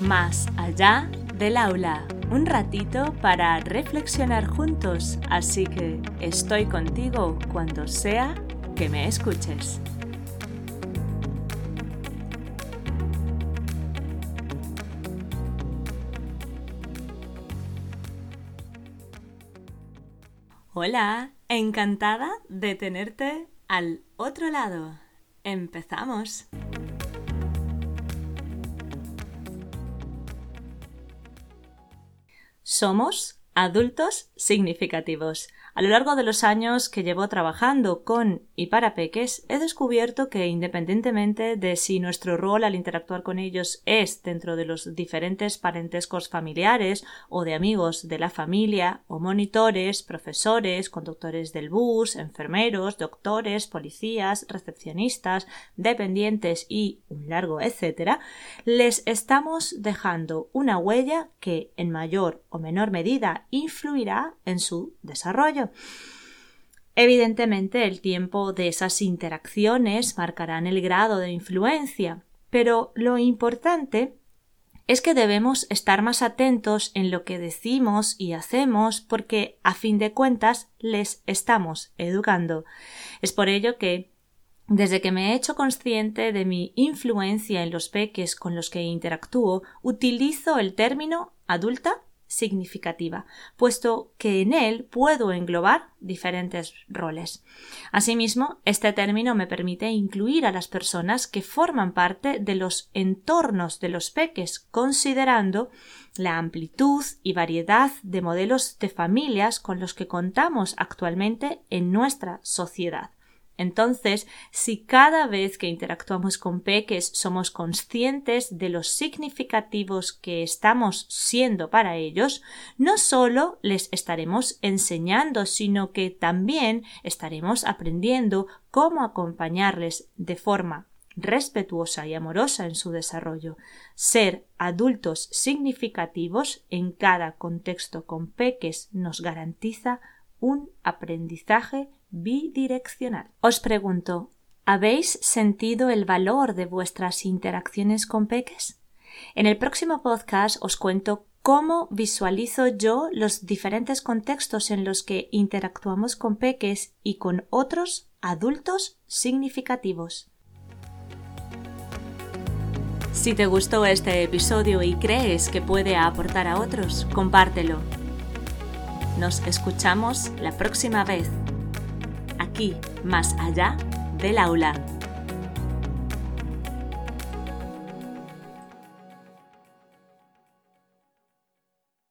Más allá del aula, un ratito para reflexionar juntos, así que estoy contigo cuando sea que me escuches. Hola, encantada de tenerte al otro lado. Empezamos. Somos adultos significativos. A lo largo de los años que llevo trabajando con y para peques, he descubierto que independientemente de si nuestro rol al interactuar con ellos es dentro de los diferentes parentescos familiares o de amigos de la familia, o monitores, profesores, conductores del bus, enfermeros, doctores, policías, recepcionistas, dependientes y un largo etcétera, les estamos dejando una huella que en mayor o menor medida influirá en su desarrollo. Evidentemente, el tiempo de esas interacciones marcarán el grado de influencia, pero lo importante es que debemos estar más atentos en lo que decimos y hacemos porque, a fin de cuentas, les estamos educando. Es por ello que desde que me he hecho consciente de mi influencia en los peques con los que interactúo, utilizo el término adulta significativa, puesto que en él puedo englobar diferentes roles. Asimismo, este término me permite incluir a las personas que forman parte de los entornos de los peques, considerando la amplitud y variedad de modelos de familias con los que contamos actualmente en nuestra sociedad. Entonces, si cada vez que interactuamos con peques somos conscientes de los significativos que estamos siendo para ellos, no solo les estaremos enseñando, sino que también estaremos aprendiendo cómo acompañarles de forma respetuosa y amorosa en su desarrollo. Ser adultos significativos en cada contexto con peques nos garantiza un aprendizaje bidireccional. Os pregunto, ¿habéis sentido el valor de vuestras interacciones con peques? En el próximo podcast os cuento cómo visualizo yo los diferentes contextos en los que interactuamos con peques y con otros adultos significativos. Si te gustó este episodio y crees que puede aportar a otros, compártelo. Nos escuchamos la próxima vez más allá del aula.